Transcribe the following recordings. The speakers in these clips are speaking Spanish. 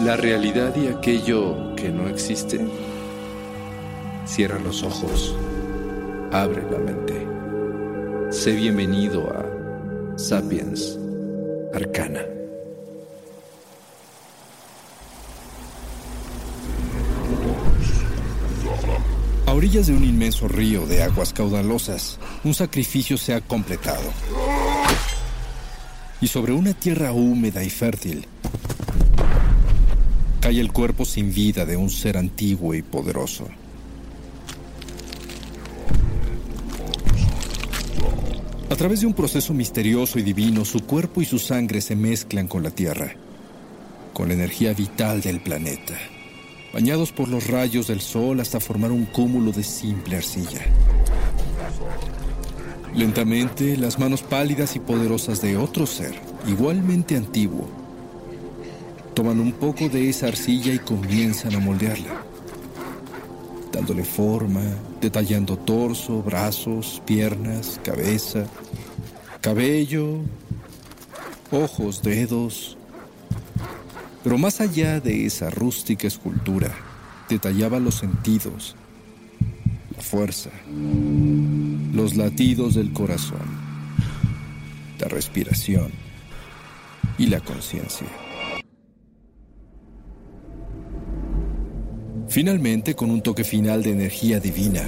La realidad y aquello que no existe. Cierra los ojos, abre la mente. Sé bienvenido a Sapiens Arcana. A orillas de un inmenso río de aguas caudalosas, un sacrificio se ha completado. Y sobre una tierra húmeda y fértil, cae el cuerpo sin vida de un ser antiguo y poderoso. A través de un proceso misterioso y divino, su cuerpo y su sangre se mezclan con la Tierra, con la energía vital del planeta, bañados por los rayos del sol hasta formar un cúmulo de simple arcilla. Lentamente, las manos pálidas y poderosas de otro ser, igualmente antiguo, toman un poco de esa arcilla y comienzan a moldearla, dándole forma, detallando torso, brazos, piernas, cabeza, cabello, ojos, dedos. Pero más allá de esa rústica escultura, detallaba los sentidos, la fuerza, los latidos del corazón, la respiración y la conciencia. Finalmente, con un toque final de energía divina,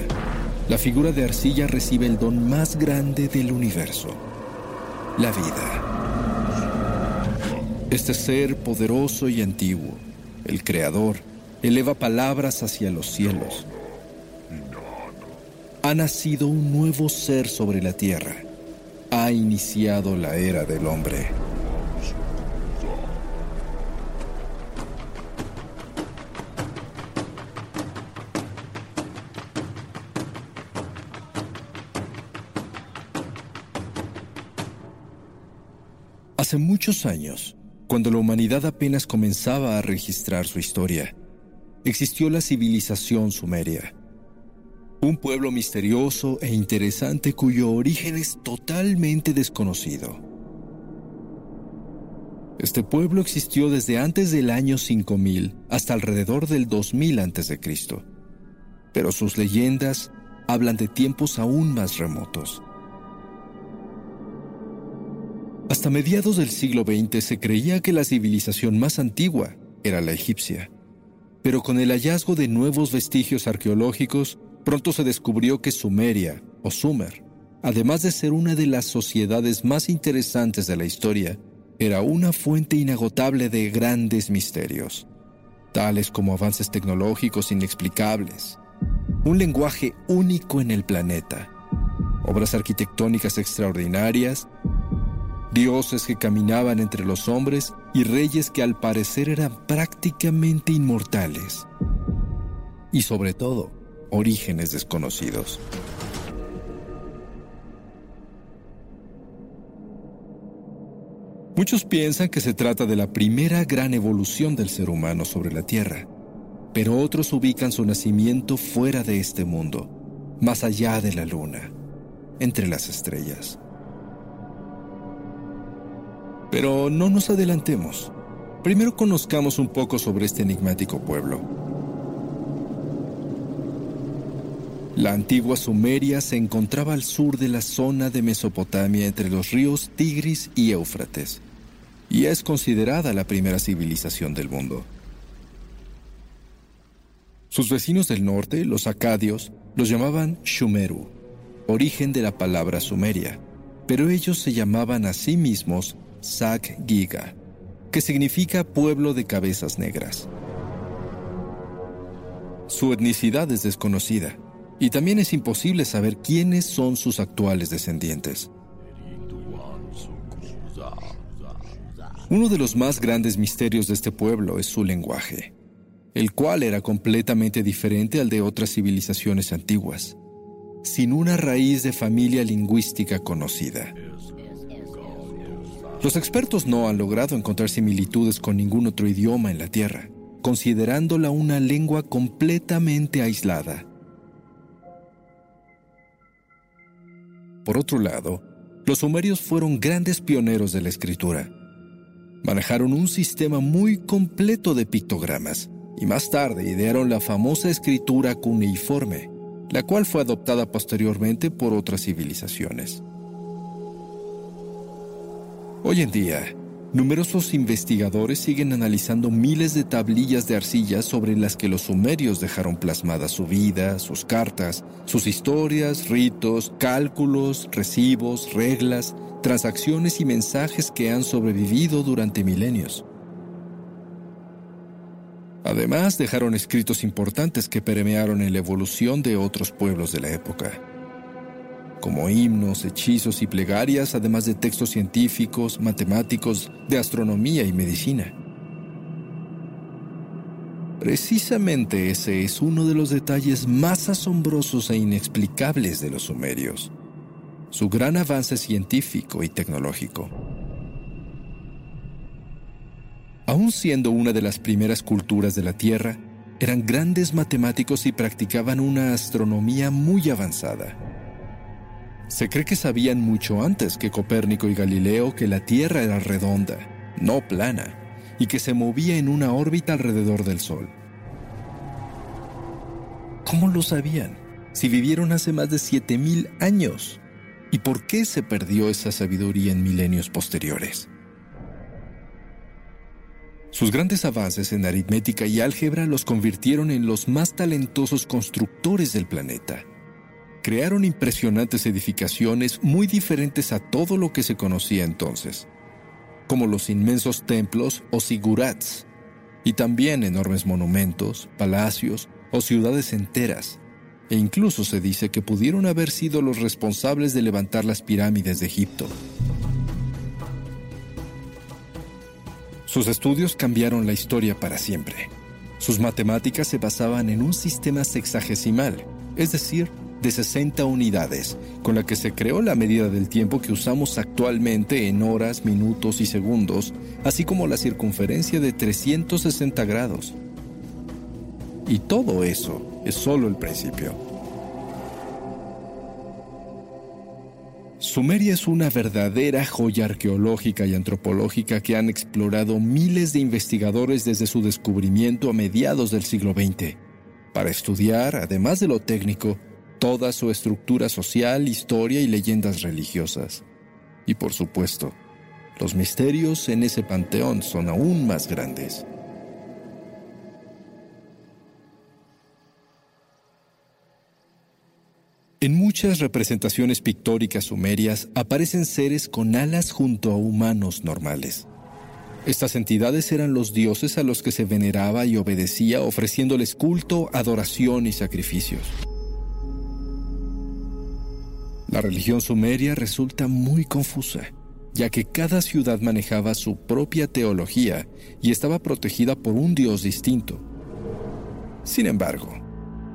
la figura de arcilla recibe el don más grande del universo, la vida. Este ser poderoso y antiguo, el Creador, eleva palabras hacia los cielos. Ha nacido un nuevo ser sobre la tierra. Ha iniciado la era del hombre. Hace muchos años, cuando la humanidad apenas comenzaba a registrar su historia, existió la civilización sumeria. Un pueblo misterioso e interesante cuyo origen es totalmente desconocido. Este pueblo existió desde antes del año 5000 hasta alrededor del 2000 a.C., pero sus leyendas hablan de tiempos aún más remotos. Hasta mediados del siglo XX se creía que la civilización más antigua era la egipcia, pero con el hallazgo de nuevos vestigios arqueológicos, pronto se descubrió que Sumeria, o Sumer, además de ser una de las sociedades más interesantes de la historia, era una fuente inagotable de grandes misterios, tales como avances tecnológicos inexplicables, un lenguaje único en el planeta, obras arquitectónicas extraordinarias dioses que caminaban entre los hombres y reyes que al parecer eran prácticamente inmortales. Y sobre todo, orígenes desconocidos. Muchos piensan que se trata de la primera gran evolución del ser humano sobre la Tierra, pero otros ubican su nacimiento fuera de este mundo, más allá de la luna, entre las estrellas. Pero no nos adelantemos. Primero conozcamos un poco sobre este enigmático pueblo. La antigua Sumeria se encontraba al sur de la zona de Mesopotamia entre los ríos Tigris y Éufrates, y es considerada la primera civilización del mundo. Sus vecinos del norte, los acadios, los llamaban Shumeru, origen de la palabra Sumeria, pero ellos se llamaban a sí mismos Sak Giga, que significa pueblo de cabezas negras. Su etnicidad es desconocida y también es imposible saber quiénes son sus actuales descendientes. Uno de los más grandes misterios de este pueblo es su lenguaje el cual era completamente diferente al de otras civilizaciones antiguas, sin una raíz de familia lingüística conocida. Los expertos no han logrado encontrar similitudes con ningún otro idioma en la Tierra, considerándola una lengua completamente aislada. Por otro lado, los sumerios fueron grandes pioneros de la escritura. Manejaron un sistema muy completo de pictogramas, y más tarde idearon la famosa escritura cuneiforme, la cual fue adoptada posteriormente por otras civilizaciones. Hoy en día, numerosos investigadores siguen analizando miles de tablillas de arcilla sobre las que los sumerios dejaron plasmada su vida, sus cartas, sus historias, ritos, cálculos, recibos, reglas, transacciones y mensajes que han sobrevivido durante milenios. Además, dejaron escritos importantes que permearon en la evolución de otros pueblos de la época, como himnos, hechizos y plegarias, además de textos científicos, matemáticos, de astronomía y medicina. Precisamente ese es uno de los detalles más asombrosos e inexplicables de los sumerios, su gran avance científico y tecnológico. Aún siendo una de las primeras culturas de la Tierra, eran grandes matemáticos y practicaban una astronomía muy avanzada. Se cree que sabían mucho antes que Copérnico y Galileo que la Tierra era redonda, no plana, y que se movía en una órbita alrededor del Sol. ¿Cómo lo sabían? Si vivieron hace más de 7.000 años. ¿Y por qué se perdió esa sabiduría en milenios posteriores? Sus grandes avances en aritmética y álgebra los convirtieron en los más talentosos constructores del planeta. Crearon impresionantes edificaciones muy diferentes a todo lo que se conocía entonces, como los inmensos templos o sigurats, y también enormes monumentos, palacios o ciudades enteras, e incluso se dice que pudieron haber sido los responsables de levantar las pirámides de Egipto. Sus estudios cambiaron la historia para siempre. Sus matemáticas se basaban en un sistema sexagesimal, es decir, de 60 unidades, con la que se creó la medida del tiempo que usamos actualmente en horas, minutos y segundos, así como la circunferencia de 360 grados. Y todo eso es solo el principio. Sumeria es una verdadera joya arqueológica y antropológica que han explorado miles de investigadores desde su descubrimiento a mediados del siglo XX, para estudiar, además de lo técnico, toda su estructura social, historia y leyendas religiosas. Y por supuesto, los misterios en ese panteón son aún más grandes. En muchas representaciones pictóricas sumerias aparecen seres con alas junto a humanos normales. Estas entidades eran los dioses a los que se veneraba y obedecía ofreciéndoles culto, adoración y sacrificios. La religión sumeria resulta muy confusa, ya que cada ciudad manejaba su propia teología y estaba protegida por un dios distinto. Sin embargo,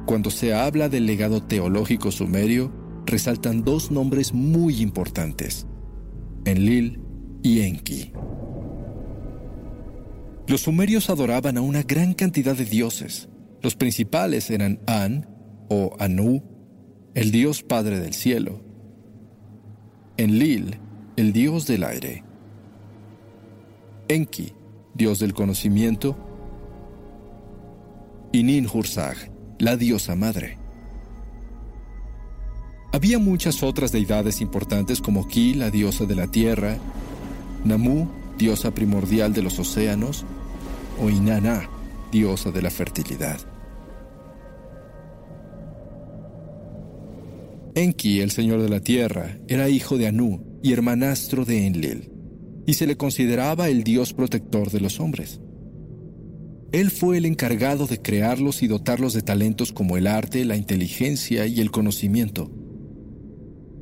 cuando se habla del legado teológico sumerio, resaltan dos nombres muy importantes, Enlil y Enki. Los sumerios adoraban a una gran cantidad de dioses, Los principales eran An o Anu, el dios padre del cielo, Enlil, el dios del aire, Enki, dios del conocimiento, y Ninhursag, la diosa madre. Había muchas otras deidades importantes como Ki, la diosa de la tierra, Namu, diosa primordial de los océanos, o Inanna, diosa de la fertilidad. Enki, el señor de la tierra, era hijo de Anu y hermanastro de Enlil, y se le consideraba el dios protector de los hombres. Él fue el encargado de crearlos y dotarlos de talentos como el arte, la inteligencia y el conocimiento.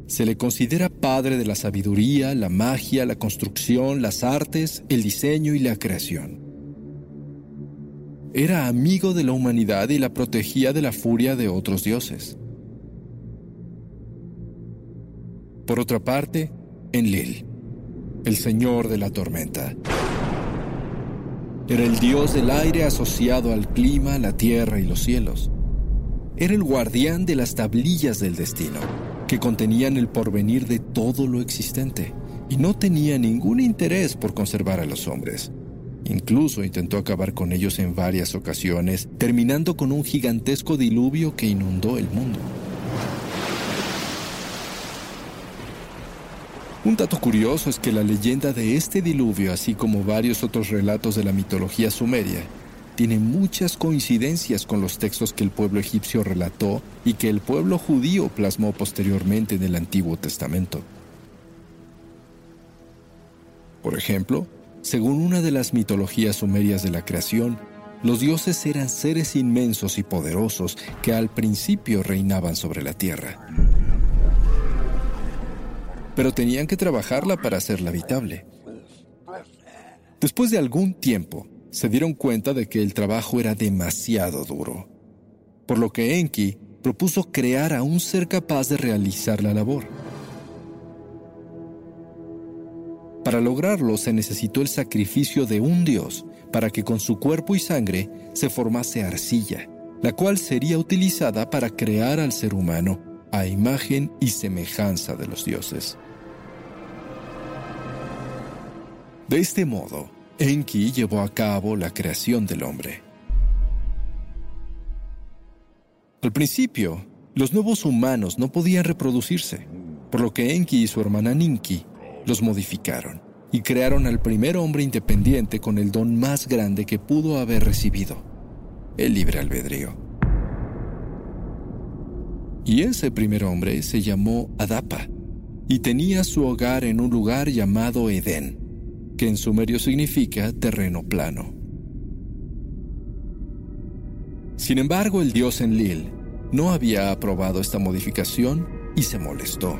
Se le considera padre de la sabiduría, la magia, la construcción, las artes, el diseño y la creación. Era amigo de la humanidad y la protegía de la furia de otros dioses. Por otra parte, Enlil, el señor de la tormenta. Era el dios del aire asociado al clima, la tierra y los cielos. Era el guardián de las tablillas del destino que contenían el porvenir de todo lo existente, y no tenía ningún interés por conservar a los hombres. Incluso intentó acabar con ellos en varias ocasiones, terminando con un gigantesco diluvio que inundó el mundo. Un dato curioso es que la leyenda de este diluvio, así como varios otros relatos de la mitología sumeria, tiene muchas coincidencias con los textos que el pueblo egipcio relató y que el pueblo judío plasmó posteriormente en el Antiguo Testamento. Por ejemplo, según una de las mitologías sumerias de la creación, los dioses eran seres inmensos y poderosos que al principio reinaban sobre la tierra. Pero tenían que trabajarla para hacerla habitable. Después de algún tiempo, se dieron cuenta de que el trabajo era demasiado duro, por lo que Enki propuso crear a un ser capaz de realizar la labor. Para lograrlo se necesitó el sacrificio de un dios para que con su cuerpo y sangre se formase arcilla, la cual sería utilizada para crear al ser humano a imagen y semejanza de los dioses. De este modo, Enki llevó a cabo la creación del hombre. Al principio, los nuevos humanos no podían reproducirse, por lo que Enki y su hermana Ninki los modificaron y crearon al primer hombre independiente con el don más grande que pudo haber recibido, el libre albedrío. Y ese primer hombre se llamó Adapa y tenía su hogar en un lugar llamado Edén que en sumerio significa terreno plano. Sin embargo, el dios Enlil no había aprobado esta modificación y se molestó.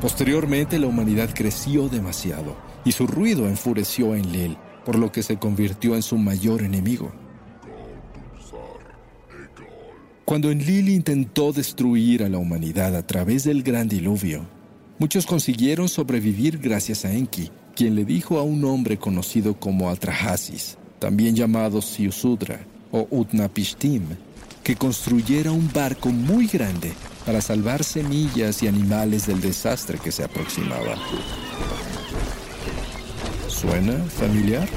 Posteriormente, la humanidad creció demasiado y su ruido enfureció a Enlil, por lo que se convirtió en su mayor enemigo. Cuando Enlil intentó destruir a la humanidad a través del gran diluvio, muchos consiguieron sobrevivir gracias a Enki, quien le dijo a un hombre conocido como Atrahasis, también llamado Siusudra o Utnapishtim, que construyera un barco muy grande para salvar semillas y animales del desastre que se aproximaba. ¿Suena familiar?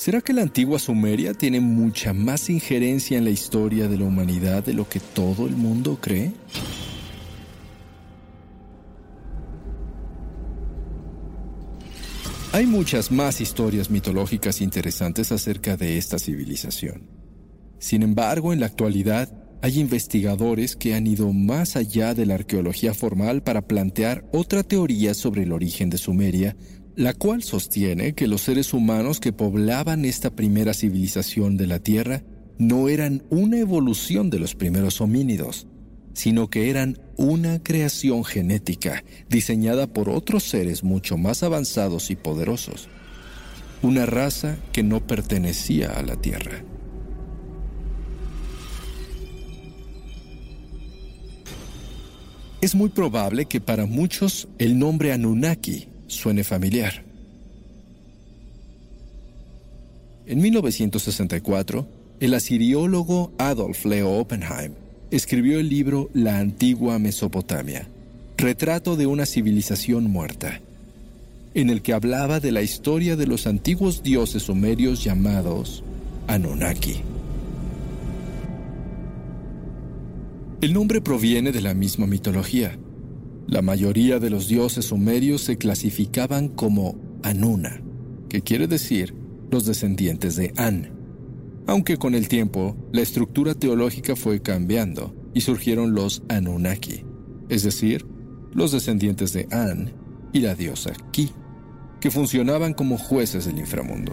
¿Será que la antigua Sumeria tiene mucha más injerencia en la historia de la humanidad de lo que todo el mundo cree? Hay muchas más historias mitológicas interesantes acerca de esta civilización. Sin embargo, en la actualidad hay investigadores que han ido más allá de la arqueología formal para plantear otra teoría sobre el origen de Sumeria la cual sostiene que los seres humanos que poblaban esta primera civilización de la Tierra no eran una evolución de los primeros homínidos, sino que eran una creación genética diseñada por otros seres mucho más avanzados y poderosos, una raza que no pertenecía a la Tierra. es muy probable que para muchos el nombre Anunnaki suene familiar. En 1964, el asiriólogo Adolf Leo Oppenheim escribió el libro La antigua Mesopotamia, retrato de una civilización muerta, en el que hablaba de la historia de los antiguos dioses sumerios llamados Anunnaki. El nombre proviene de la misma mitología. La mayoría de los dioses sumerios se clasificaban como Anuna, que quiere decir los descendientes de An. Aunque con el tiempo la estructura teológica fue cambiando y surgieron los Anunnaki, es decir, los descendientes de An y la diosa Ki, que funcionaban como jueces del inframundo.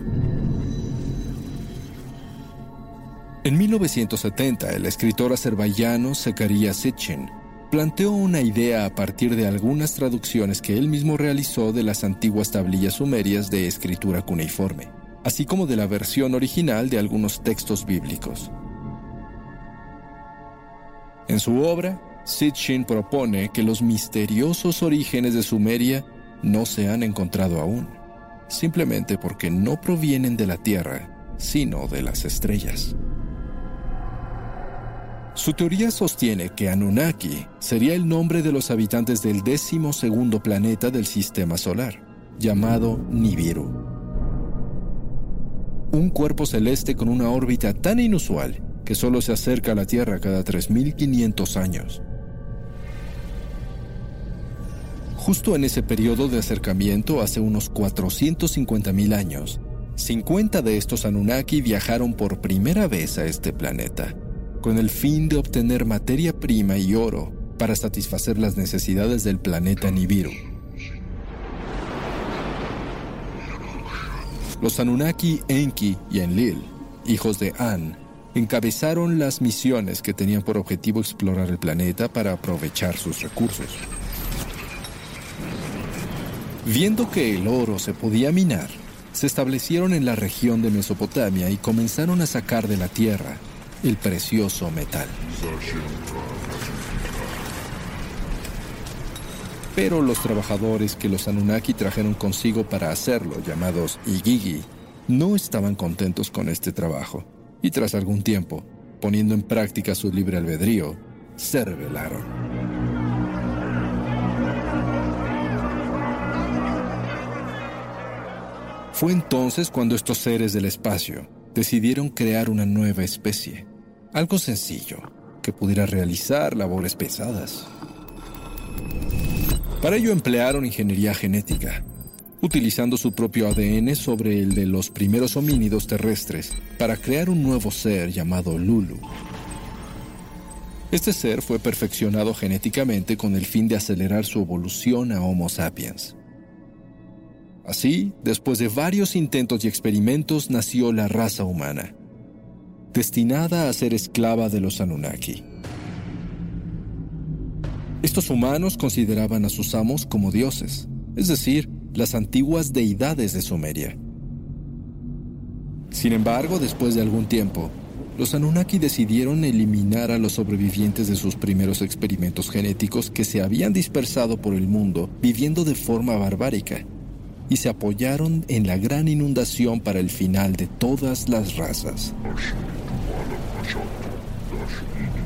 En 1970, el escritor azerbaiyano Zekaria Sitchin planteó una idea a partir de algunas traducciones que él mismo realizó de las antiguas tablillas sumerias de escritura cuneiforme, así como de la versión original de algunos textos bíblicos. En su obra, Sitchin propone que los misteriosos orígenes de Sumeria no se han encontrado aún, simplemente porque no provienen de la Tierra, sino de las estrellas. Su teoría sostiene que Anunnaki sería el nombre de los habitantes del décimo segundo planeta del sistema solar, llamado Nibiru. Un cuerpo celeste con una órbita tan inusual que solo se acerca a la Tierra cada 3.500 años. Justo en ese periodo de acercamiento, hace unos 450.000 años, 50 de estos Anunnaki viajaron por primera vez a este planeta con el fin de obtener materia prima y oro para satisfacer las necesidades del planeta Nibiru. Los Anunnaki Enki y Enlil, hijos de An, encabezaron las misiones que tenían por objetivo explorar el planeta para aprovechar sus recursos. Viendo que el oro se podía minar, se establecieron en la región de Mesopotamia y comenzaron a sacar de la tierra el precioso metal. Pero los trabajadores que los Anunnaki trajeron consigo para hacerlo, llamados Igigi, no estaban contentos con este trabajo y tras algún tiempo, poniendo en práctica su libre albedrío, se rebelaron. Fue entonces cuando estos seres del espacio decidieron crear una nueva especie, algo sencillo, que pudiera realizar labores pesadas. Para ello emplearon ingeniería genética, utilizando su propio ADN sobre el de los primeros homínidos terrestres para crear un nuevo ser llamado Lulu. Este ser fue perfeccionado genéticamente con el fin de acelerar su evolución a Homo sapiens. Así, después de varios intentos y experimentos, nació la raza humana, destinada a ser esclava de los Anunnaki. Estos humanos consideraban a sus amos como dioses, es decir, las antiguas deidades de Sumeria. Sin embargo, después de algún tiempo, los Anunnaki decidieron eliminar a los sobrevivientes de sus primeros experimentos genéticos que se habían dispersado por el mundo viviendo de forma barbárica y se apoyaron en la gran inundación para el final de todas las razas.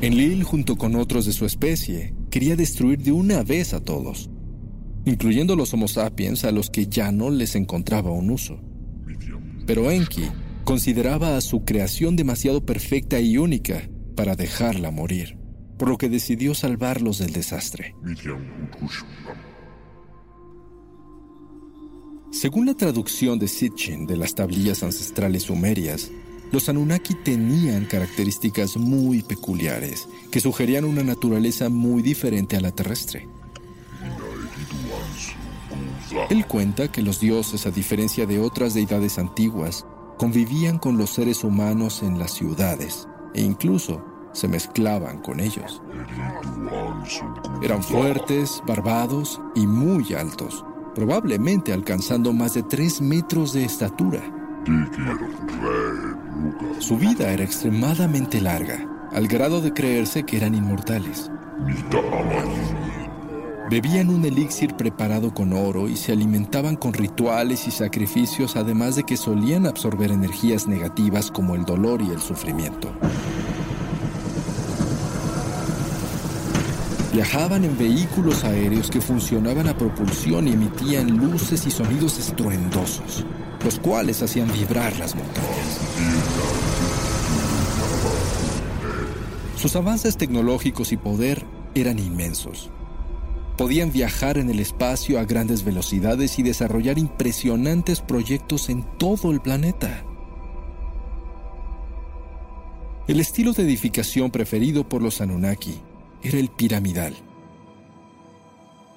Enlil, junto con otros de su especie, quería destruir de una vez a todos, incluyendo los Homo sapiens a los que ya no les encontraba un uso. Pero Enki consideraba a su creación demasiado perfecta y única para dejarla morir, por lo que decidió salvarlos del desastre. Según la traducción de Sitchin de las tablillas ancestrales sumerias, los Anunnaki tenían características muy peculiares que sugerían una naturaleza muy diferente a la terrestre. Él cuenta que los dioses, a diferencia de otras deidades antiguas, convivían con los seres humanos en las ciudades e incluso se mezclaban con ellos. Eran fuertes, barbados y muy altos probablemente alcanzando más de 3 metros de estatura. Su vida era extremadamente larga, al grado de creerse que eran inmortales. Bebían un elixir preparado con oro y se alimentaban con rituales y sacrificios, además de que solían absorber energías negativas como el dolor y el sufrimiento. Viajaban en vehículos aéreos que funcionaban a propulsión y emitían luces y sonidos estruendosos, los cuales hacían vibrar las montañas. Sus avances tecnológicos y poder eran inmensos. Podían viajar en el espacio a grandes velocidades y desarrollar impresionantes proyectos en todo el planeta. El estilo de edificación preferido por los Anunnaki era el piramidal,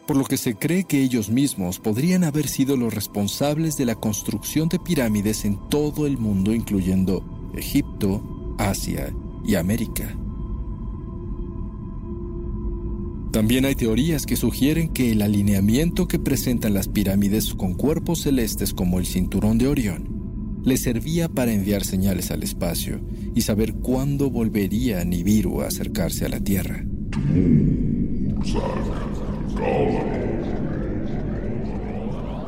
por lo que se cree que ellos mismos podrían haber sido los responsables de la construcción de pirámides en todo el mundo, incluyendo Egipto, Asia y América. También hay teorías que sugieren que el alineamiento que presentan las pirámides con cuerpos celestes como el cinturón de Orión le servía para enviar señales al espacio y saber cuándo volvería Nibiru a acercarse a la Tierra.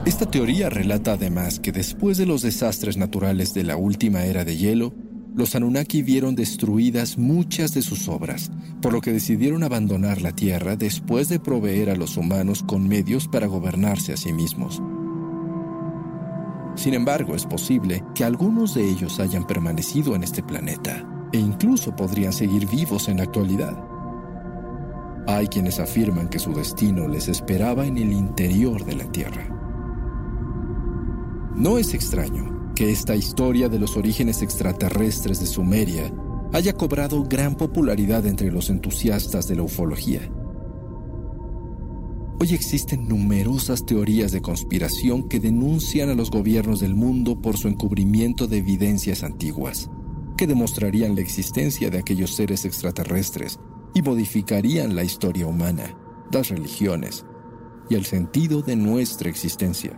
Esta teoría relata además que después de los desastres naturales de la última era de hielo, los Anunnaki vieron destruidas muchas de sus obras, por lo que decidieron abandonar la Tierra después de proveer a los humanos con medios para gobernarse a sí mismos. Sin embargo, es posible que algunos de ellos hayan permanecido en este planeta e incluso podrían seguir vivos en la actualidad. Hay quienes afirman que su destino les esperaba en el interior de la Tierra. No es extraño que esta historia de los orígenes extraterrestres de Sumeria haya cobrado gran popularidad entre los entusiastas de la ufología. Hoy existen numerosas teorías de conspiración que denuncian a los gobiernos del mundo por su encubrimiento de evidencias antiguas, que demostrarían la existencia de aquellos seres extraterrestres y modificarían la historia humana, las religiones y el sentido de nuestra existencia.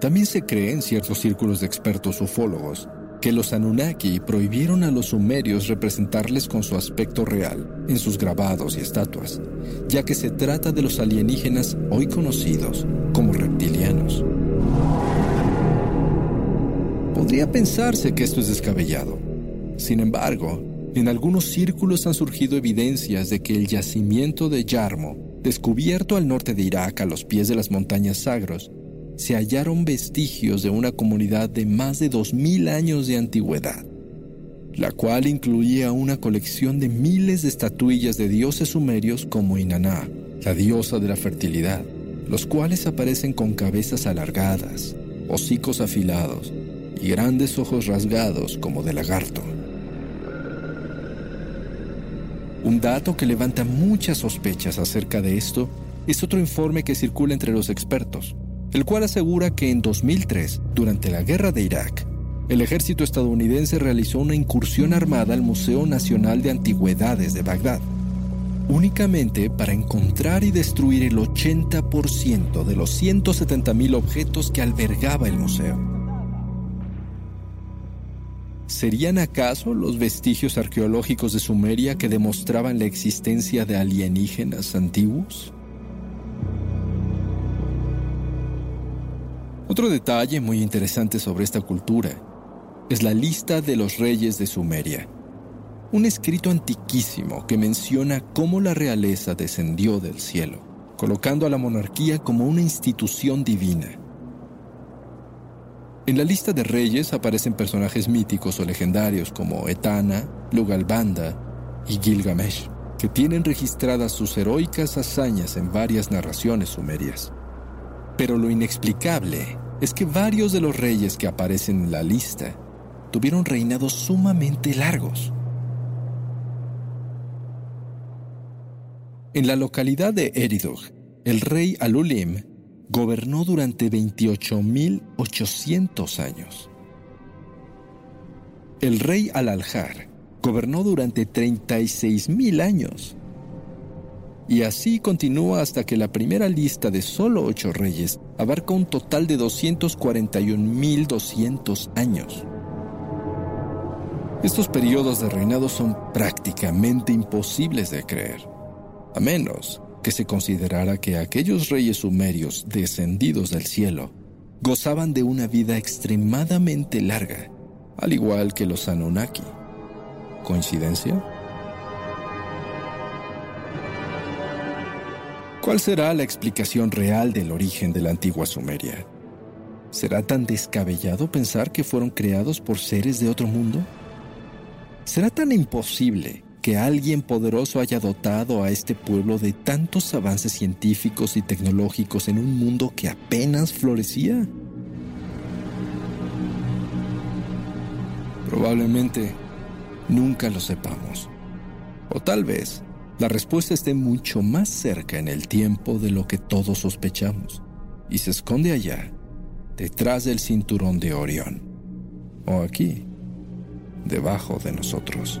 También se cree en ciertos círculos de expertos ufólogos que los Anunnaki prohibieron a los sumerios representarles con su aspecto real en sus grabados y estatuas, ya que se trata de los alienígenas hoy conocidos como reptilianos. Podría pensarse que esto es descabellado. Sin embargo, en algunos círculos han surgido evidencias de que el yacimiento de Yarmo, descubierto al norte de Irak a los pies de las montañas Sagros, se hallaron vestigios de una comunidad de más de 2.000 años de antigüedad, la cual incluía una colección de miles de estatuillas de dioses sumerios como Inaná, la diosa de la fertilidad, los cuales aparecen con cabezas alargadas, hocicos afilados y grandes ojos rasgados como de lagarto. Un dato que levanta muchas sospechas acerca de esto es otro informe que circula entre los expertos, el cual asegura que en 2003, durante la guerra de Irak, el ejército estadounidense realizó una incursión armada al Museo Nacional de Antigüedades de Bagdad, únicamente para encontrar y destruir el 80% de los 170.000 objetos que albergaba el museo. ¿Serían acaso los vestigios arqueológicos de Sumeria que demostraban la existencia de alienígenas antiguos? Otro detalle muy interesante sobre esta cultura es la lista de los reyes de Sumeria, un escrito antiquísimo que menciona cómo la realeza descendió del cielo, colocando a la monarquía como una institución divina. En la lista de reyes aparecen personajes míticos o legendarios como Etana, Lugalbanda y Gilgamesh, que tienen registradas sus heroicas hazañas en varias narraciones sumerias. Pero lo inexplicable es que varios de los reyes que aparecen en la lista tuvieron reinados sumamente largos. En la localidad de Eridug, el rey Alulim gobernó durante 28.800 años. El rey Al-Aljar gobernó durante 36.000 años. Y así continúa hasta que la primera lista de solo ocho reyes abarca un total de 241.200 años. Estos periodos de reinado son prácticamente imposibles de creer. a menos que se considerara que aquellos reyes sumerios descendidos del cielo gozaban de una vida extremadamente larga, al igual que los Anunnaki. ¿Coincidencia? ¿Cuál será la explicación real del origen de la antigua Sumeria? ¿Será tan descabellado pensar que fueron creados por seres de otro mundo? ¿Será tan imposible que alguien poderoso haya dotado a este pueblo de tantos avances científicos y tecnológicos en un mundo que apenas florecía? Probablemente nunca lo sepamos. O tal vez la respuesta esté mucho más cerca en el tiempo de lo que todos sospechamos y se esconde allá, detrás del cinturón de Orión, o aquí, debajo de nosotros.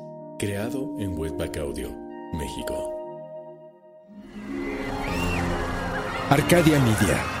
creado en Webback Audio, México. Arcadia Media.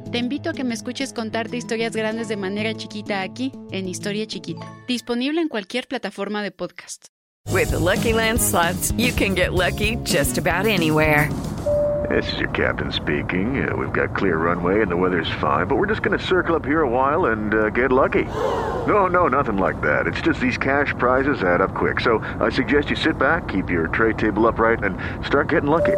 Te invito a que me escuches contarte historias grandes de manera chiquita aquí, en Historia Chiquita. Disponible en cualquier plataforma de podcast. With the Lucky Land slots, you can get lucky just about anywhere. This is your captain speaking. Uh, we've got clear runway and the weather's fine, but we're just going to circle up here a while and uh, get lucky. No, no, nothing like that. It's just these cash prizes add up quick. So I suggest you sit back, keep your tray table upright, and start getting lucky.